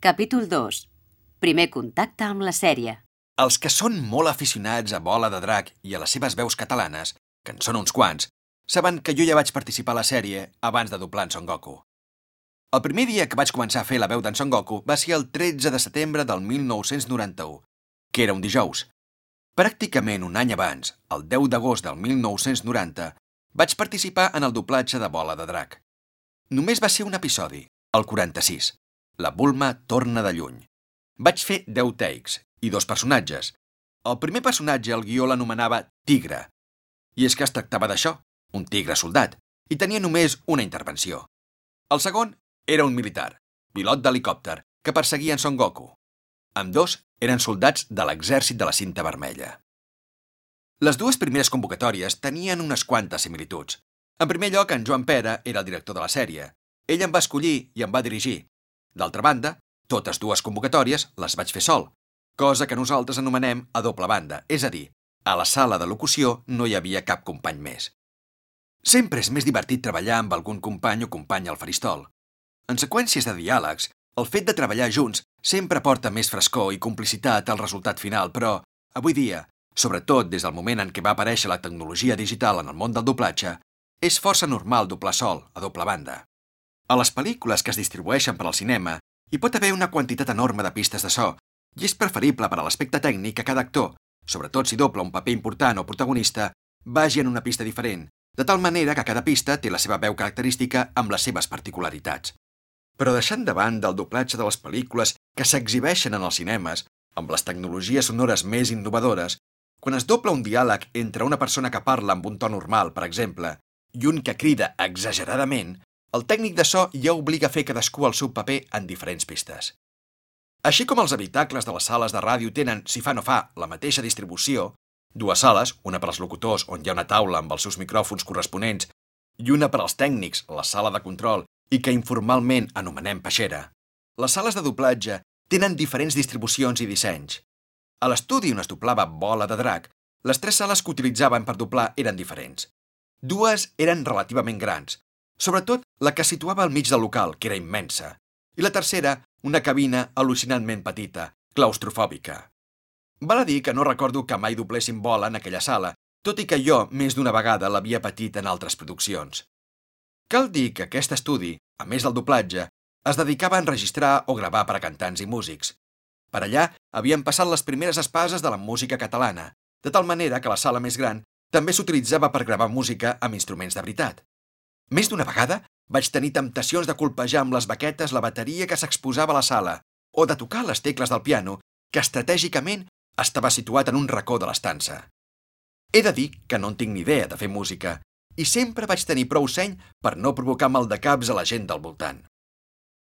Capítol 2. Primer contacte amb la sèrie. Els que són molt aficionats a Bola de Drac i a les seves veus catalanes, que en són uns quants, saben que jo ja vaig participar a la sèrie abans de doblar en Son Goku. El primer dia que vaig començar a fer la veu d'en Son Goku va ser el 13 de setembre del 1991, que era un dijous. Pràcticament un any abans, el 10 d'agost del 1990, vaig participar en el doblatge de Bola de Drac. Només va ser un episodi, el 46. La Bulma torna de lluny. Vaig fer 10 takes i dos personatges. El primer personatge el guió l'anomenava Tigre. I és que es tractava d'això, un tigre soldat, i tenia només una intervenció. El segon era un militar, pilot d'helicòpter, que perseguia en Son Goku. Amb dos eren soldats de l'exèrcit de la cinta vermella. Les dues primeres convocatòries tenien unes quantes similituds. En primer lloc, en Joan Pera era el director de la sèrie. Ell em va escollir i em va dirigir. D'altra banda, totes dues convocatòries les vaig fer sol, cosa que nosaltres anomenem a doble banda, és a dir, a la sala de locució no hi havia cap company més. Sempre és més divertit treballar amb algun company o companya al faristol. En seqüències de diàlegs, el fet de treballar junts sempre porta més frescor i complicitat al resultat final, però, avui dia, sobretot des del moment en què va aparèixer la tecnologia digital en el món del doblatge, és força normal doblar sol, a doble banda. A les pel·lícules que es distribueixen per al cinema hi pot haver una quantitat enorme de pistes de so i és preferible per a l'aspecte tècnic que cada actor, sobretot si dobla un paper important o protagonista, vagi en una pista diferent, de tal manera que cada pista té la seva veu característica amb les seves particularitats. Però deixant de banda el doblatge de les pel·lícules que s'exhibeixen en els cinemes, amb les tecnologies sonores més innovadores, quan es dobla un diàleg entre una persona que parla amb un to normal, per exemple, i un que crida exageradament, el tècnic de so ja obliga a fer cadascú el seu paper en diferents pistes. Així com els habitacles de les sales de ràdio tenen, si fa no fa, la mateixa distribució, dues sales, una per als locutors on hi ha una taula amb els seus micròfons corresponents i una per als tècnics, la sala de control, i que informalment anomenem peixera, les sales de doblatge tenen diferents distribucions i dissenys. A l'estudi on es doblava Bola de Drac, les tres sales que utilitzaven per doblar eren diferents. Dues eren relativament grans, sobretot la que situava al mig del local, que era immensa, i la tercera, una cabina al·lucinantment petita, claustrofòbica. Val a dir que no recordo que mai dobléssim bola en aquella sala, tot i que jo més d'una vegada l'havia patit en altres produccions. Cal dir que aquest estudi, a més del doblatge, es dedicava a enregistrar o gravar per a cantants i músics. Per allà havien passat les primeres espases de la música catalana, de tal manera que la sala més gran també s'utilitzava per gravar música amb instruments de veritat. Més d'una vegada vaig tenir temptacions de colpejar amb les baquetes la bateria que s'exposava a la sala o de tocar les tecles del piano, que estratègicament estava situat en un racó de l'estança. He de dir que no en tinc ni idea de fer música i sempre vaig tenir prou seny per no provocar mal de caps a la gent del voltant.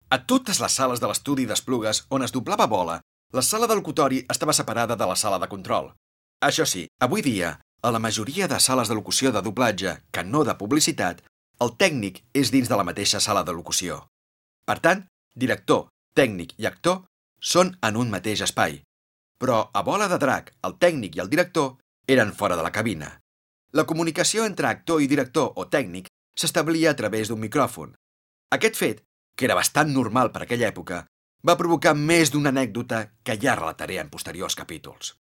A totes les sales de l'estudi d'Esplugues on es doblava bola, la sala de locutori estava separada de la sala de control. Això sí, avui dia, a la majoria de sales de locució de doblatge, que no de publicitat, el tècnic és dins de la mateixa sala de locució. Per tant, director, tècnic i actor són en un mateix espai. Però a Bola de Drac, el tècnic i el director eren fora de la cabina. La comunicació entre actor i director o tècnic s'establia a través d'un micròfon. Aquest fet, que era bastant normal per aquella època, va provocar més d'una anècdota que ja relataré en posteriors capítols.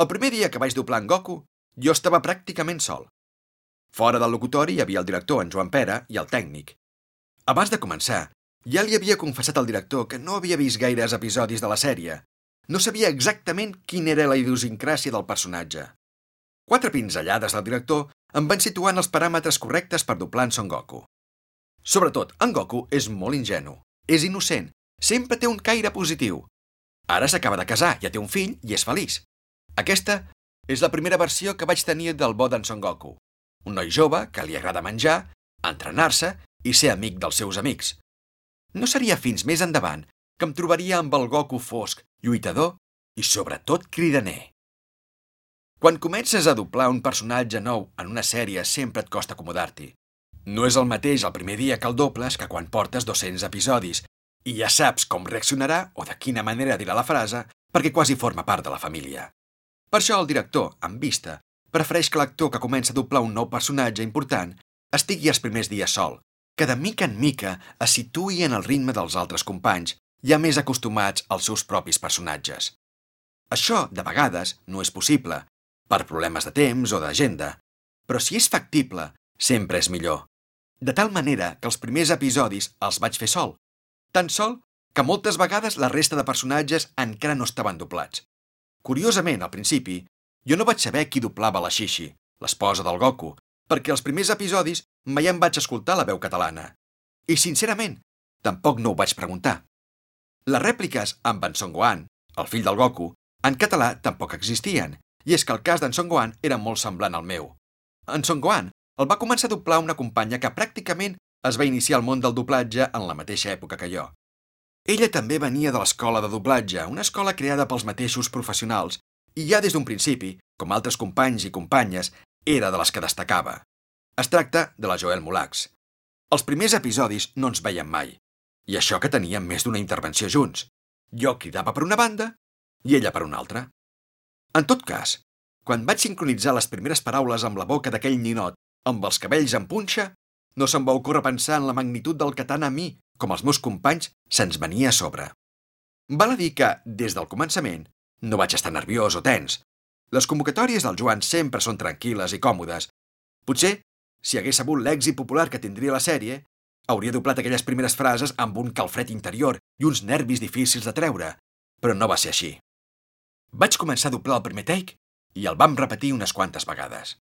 El primer dia que vaig doblar en Goku, jo estava pràcticament sol. Fora del locutori hi havia el director, en Joan Pera, i el tècnic. Abans de començar, ja li havia confessat al director que no havia vist gaires episodis de la sèrie. No sabia exactament quina era la idiosincràsia del personatge. Quatre pinzellades del director em van situar en els paràmetres correctes per doblar en Son Goku. Sobretot, en Goku és molt ingenu, és innocent, sempre té un caire positiu. Ara s'acaba de casar, ja té un fill i és feliç. Aquesta és la primera versió que vaig tenir del bo d'en Son Goku. Un noi jove que li agrada menjar, entrenar-se i ser amic dels seus amics. No seria fins més endavant que em trobaria amb el Goku fosc, lluitador i sobretot cridaner. Quan comences a doblar un personatge nou en una sèrie sempre et costa acomodar-t'hi. No és el mateix el primer dia que el dobles que quan portes 200 episodis i ja saps com reaccionarà o de quina manera dirà la frase perquè quasi forma part de la família. Per això el director, amb vista, prefereix que l'actor que comença a doblar un nou personatge important estigui els primers dies sol, que de mica en mica es situï en el ritme dels altres companys ja més acostumats als seus propis personatges. Això, de vegades, no és possible, per problemes de temps o d'agenda, però si és factible, sempre és millor. De tal manera que els primers episodis els vaig fer sol, tan sol que moltes vegades la resta de personatges encara no estaven doblats. Curiosament, al principi, jo no vaig saber qui doblava la Shishi, l'esposa del Goku, perquè als primers episodis mai em vaig escoltar la veu catalana. I, sincerament, tampoc no ho vaig preguntar. Les rèpliques amb en Son Gohan, el fill del Goku, en català tampoc existien, i és que el cas d'en Son Gohan era molt semblant al meu. En Son Gohan el va començar a doblar una companya que pràcticament es va iniciar al món del doblatge en la mateixa època que jo. Ella també venia de l'escola de doblatge, una escola creada pels mateixos professionals, i ja des d'un principi, com altres companys i companyes, era de les que destacava. Es tracta de la Joel Molax. Els primers episodis no ens veiem mai, i això que teníem més d'una intervenció junts. Jo cridava per una banda i ella per una altra. En tot cas, quan vaig sincronitzar les primeres paraules amb la boca d'aquell ninot amb els cabells en punxa, no se'm va ocórrer pensar en la magnitud del que tant a mi com als meus companys, se'ns venia a sobre. Val a dir que, des del començament, no vaig estar nerviós o tens. Les convocatòries del Joan sempre són tranquil·les i còmodes. Potser, si hagués sabut l'èxit popular que tindria la sèrie, hauria doblat aquelles primeres frases amb un calfred interior i uns nervis difícils de treure, però no va ser així. Vaig començar a doblar el primer take i el vam repetir unes quantes vegades.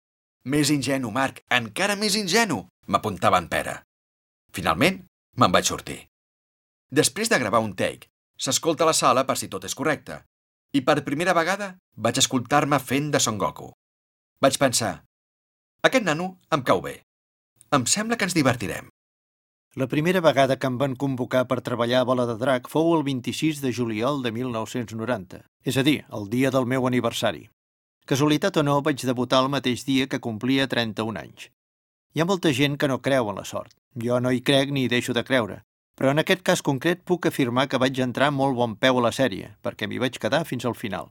Més ingenu, Marc, encara més ingenu, m'apuntava en Pere. Finalment, Me'n vaig sortir. Després de gravar un take, s'escolta a la sala per si tot és correcte, i per primera vegada vaig escoltar-me fent de Son Goku. Vaig pensar, aquest nano em cau bé. Em sembla que ens divertirem. La primera vegada que em van convocar per treballar a Bola de Drac fou el 26 de juliol de 1990, és a dir, el dia del meu aniversari. Casualitat o no, vaig debutar el mateix dia que complia 31 anys. Hi ha molta gent que no creu en la sort. Jo no hi crec ni hi deixo de creure. Però en aquest cas concret puc afirmar que vaig entrar molt bon peu a la sèrie, perquè m'hi vaig quedar fins al final.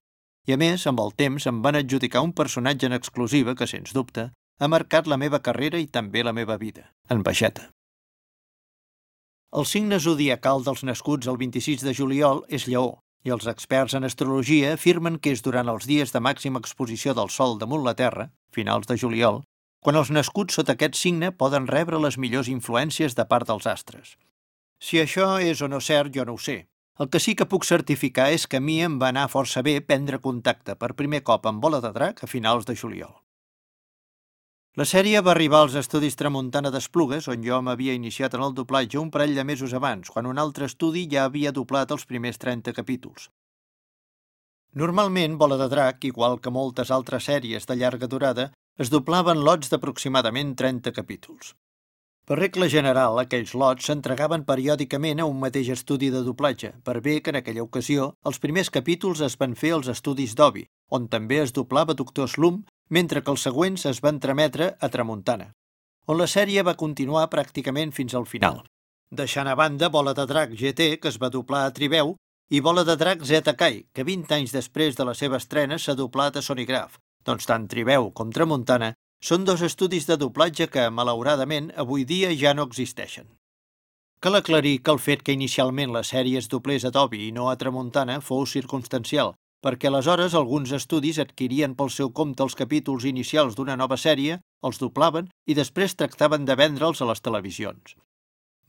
I a més, amb el temps, em van adjudicar un personatge en exclusiva que, sens dubte, ha marcat la meva carrera i també la meva vida, en baixeta. El signe zodiacal dels nascuts el 26 de juliol és lleó, i els experts en astrologia afirmen que és durant els dies de màxima exposició del Sol damunt la Terra, finals de juliol, quan els nascuts sota aquest signe poden rebre les millors influències de part dels astres. Si això és o no cert, jo no ho sé. El que sí que puc certificar és que a mi em va anar força bé prendre contacte per primer cop amb Bola de Drac a finals de juliol. La sèrie va arribar als estudis Tramuntana d'Esplugues, on jo m'havia iniciat en el doblatge un parell de mesos abans, quan un altre estudi ja havia doblat els primers 30 capítols. Normalment, Bola de Drac, igual que moltes altres sèries de llarga durada, es doblaven lots d'aproximadament 30 capítols. Per regla general, aquells lots s'entregaven periòdicament a un mateix estudi de doblatge, per bé que en aquella ocasió els primers capítols es van fer als estudis d'Obi, on també es doblava Doctor Slum, mentre que els següents es van trametre a Tramuntana, on la sèrie va continuar pràcticament fins al final, deixant a banda Bola de Drac GT, que es va doblar a Tribeu, i Bola de Drac Zeta Kai, que 20 anys després de la seva estrena s'ha doblat a Sonigraph, doncs tant Tribeu com Tramuntana són dos estudis de doblatge que, malauradament, avui dia ja no existeixen. Cal aclarir que el fet que inicialment la sèrie es doblés a Tobi i no a Tramuntana fou circumstancial, perquè aleshores alguns estudis adquirien pel seu compte els capítols inicials d'una nova sèrie, els doblaven i després tractaven de vendre'ls a les televisions.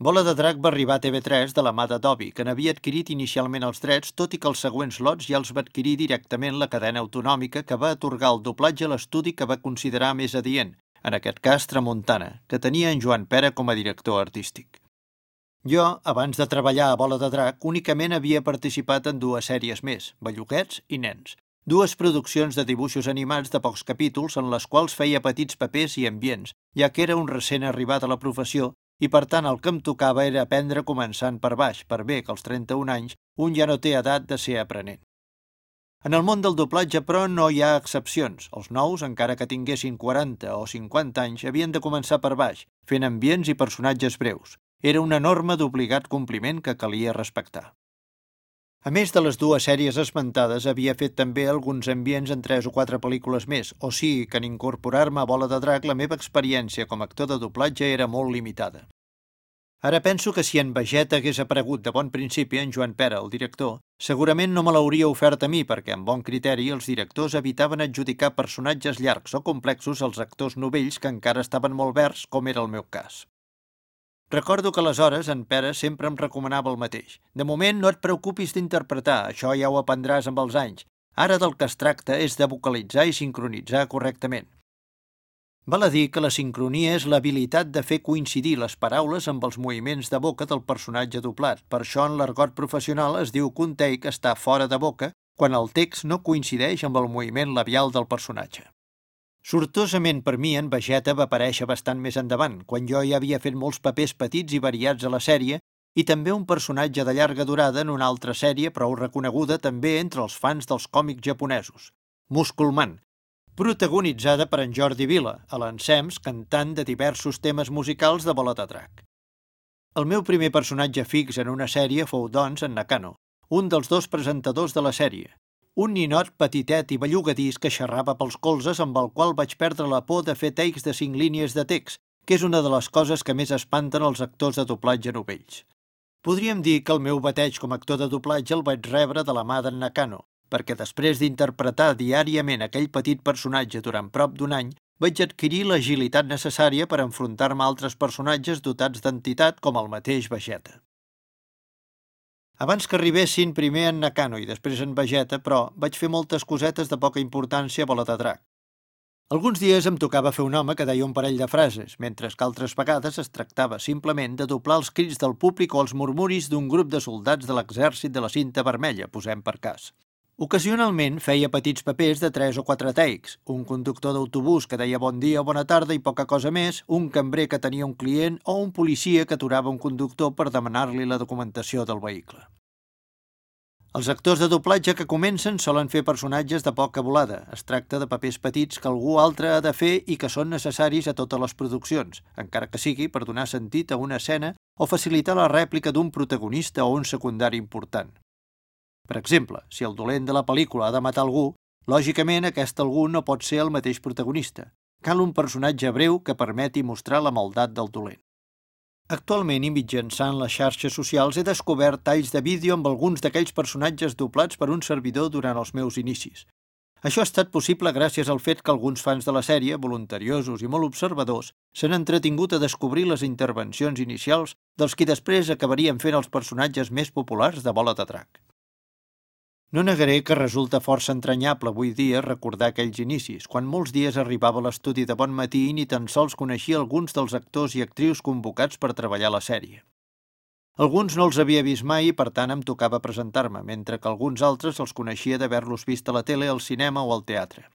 Bola de Drac va arribar a TV3 de la mà d'Adobe, que n'havia adquirit inicialment els drets, tot i que els següents lots ja els va adquirir directament la cadena autonòmica que va atorgar el doblatge a l'estudi que va considerar més adient, en aquest cas Tramuntana, que tenia en Joan Pera com a director artístic. Jo, abans de treballar a Bola de Drac, únicament havia participat en dues sèries més, Belluquets i Nens, dues produccions de dibuixos animats de pocs capítols en les quals feia petits papers i ambients, ja que era un recent arribat a la professió i per tant el que em tocava era aprendre començant per baix, per bé que als 31 anys un ja no té edat de ser aprenent. En el món del doblatge, però, no hi ha excepcions. Els nous, encara que tinguessin 40 o 50 anys, havien de començar per baix, fent ambients i personatges breus. Era una norma d'obligat compliment que calia respectar. A més de les dues sèries esmentades, havia fet també alguns ambients en tres o quatre pel·lícules més, o sigui que en incorporar-me a Bola de Drac la meva experiència com a actor de doblatge era molt limitada. Ara penso que si en Vegeta hagués aparegut de bon principi en Joan Pera, el director, segurament no me l'hauria ofert a mi perquè, amb bon criteri, els directors evitaven adjudicar personatges llargs o complexos als actors novells que encara estaven molt verds, com era el meu cas. Recordo que aleshores en Pere sempre em recomanava el mateix. De moment no et preocupis d'interpretar, això ja ho aprendràs amb els anys. Ara del que es tracta és de vocalitzar i sincronitzar correctament. Val a dir que la sincronia és l'habilitat de fer coincidir les paraules amb els moviments de boca del personatge doblat. Per això en l'argot professional es diu que un take està fora de boca quan el text no coincideix amb el moviment labial del personatge. Sortosament per mi, en Vegeta va aparèixer bastant més endavant, quan jo ja havia fet molts papers petits i variats a la sèrie, i també un personatge de llarga durada en una altra sèrie prou reconeguda també entre els fans dels còmics japonesos, Musculman, protagonitzada per en Jordi Vila, a l'encems cantant de diversos temes musicals de Drac. El meu primer personatge fix en una sèrie fou, doncs, en Nakano, un dels dos presentadors de la sèrie, un ninot petitet i bellugadís que xerrava pels colzes amb el qual vaig perdre la por de fer takes de cinc línies de text, que és una de les coses que més espanten els actors de doblatge novells. Podríem dir que el meu bateig com a actor de doblatge el vaig rebre de la mà d'en Nakano, perquè després d'interpretar diàriament aquell petit personatge durant prop d'un any, vaig adquirir l'agilitat necessària per enfrontar-me a altres personatges dotats d'entitat com el mateix Vegeta. Abans que arribessin primer en Nakano i després en Vegeta, però vaig fer moltes cosetes de poca importància a Bola de Drac. Alguns dies em tocava fer un home que deia un parell de frases, mentre que altres vegades es tractava simplement de doblar els crits del públic o els murmuris d'un grup de soldats de l'exèrcit de la cinta vermella, posem per cas. Ocasionalment feia petits papers de tres o quatre takes, un conductor d'autobús que deia bon dia o bona tarda i poca cosa més, un cambrer que tenia un client o un policia que aturava un conductor per demanar-li la documentació del vehicle. Els actors de doblatge que comencen solen fer personatges de poca volada. Es tracta de papers petits que algú altre ha de fer i que són necessaris a totes les produccions, encara que sigui per donar sentit a una escena o facilitar la rèplica d'un protagonista o un secundari important. Per exemple, si el dolent de la pel·lícula ha de matar algú, lògicament aquest algú no pot ser el mateix protagonista. Cal un personatge breu que permeti mostrar la maldat del dolent. Actualment, i mitjançant les xarxes socials, he descobert talls de vídeo amb alguns d'aquells personatges doblats per un servidor durant els meus inicis. Això ha estat possible gràcies al fet que alguns fans de la sèrie, voluntariosos i molt observadors, s'han entretingut a descobrir les intervencions inicials dels qui després acabarien fent els personatges més populars de Bola de Drac. No negaré que resulta força entranyable avui dia recordar aquells inicis, quan molts dies arribava a l'estudi de bon matí i ni tan sols coneixia alguns dels actors i actrius convocats per treballar la sèrie. Alguns no els havia vist mai i per tant em tocava presentar-me, mentre que alguns altres els coneixia d'haver-los vist a la tele, al cinema o al teatre.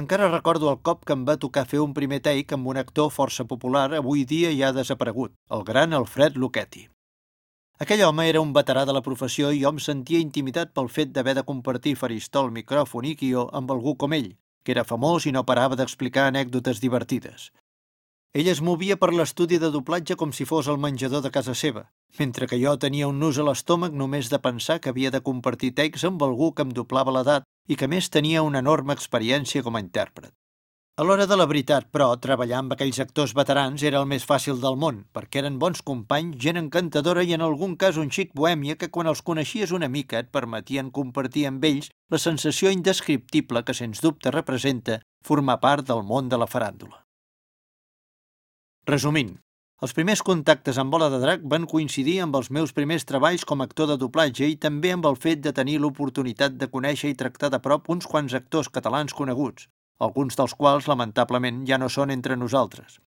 Encara recordo el cop que em va tocar fer un primer take amb un actor força popular avui dia ja desaparegut, el gran Alfred Lucchetti. Aquell home era un veterà de la professió i jo em sentia intimidat pel fet d'haver de compartir faristol, micròfon i guió amb algú com ell, que era famós i no parava d'explicar anècdotes divertides. Ell es movia per l'estudi de doblatge com si fos el menjador de casa seva, mentre que jo tenia un nus a l'estómac només de pensar que havia de compartir text amb algú que em doblava l'edat i que més tenia una enorme experiència com a intèrpret. A l'hora de la veritat, però, treballar amb aquells actors veterans era el més fàcil del món, perquè eren bons companys, gent encantadora i en algun cas un xic bohèmia que quan els coneixies una mica et permetien compartir amb ells la sensació indescriptible que sens dubte representa formar part del món de la faràndula. Resumint, els primers contactes amb Bola de Drac van coincidir amb els meus primers treballs com a actor de doblatge i també amb el fet de tenir l'oportunitat de conèixer i tractar de prop uns quants actors catalans coneguts, alguns dels quals, lamentablement, ja no són entre nosaltres.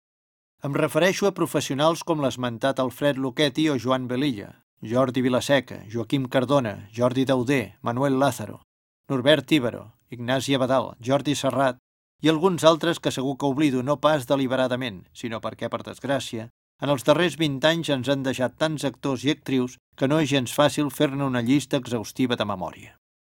Em refereixo a professionals com l'esmentat Alfred Luchetti o Joan Belilla, Jordi Vilaseca, Joaquim Cardona, Jordi Dauder, Manuel Lázaro, Norbert Tíbaro, Ignasi Abadal, Jordi Serrat i alguns altres que segur que oblido no pas deliberadament, sinó perquè, per desgràcia, en els darrers 20 anys ens han deixat tants actors i actrius que no és gens fàcil fer-ne una llista exhaustiva de memòria.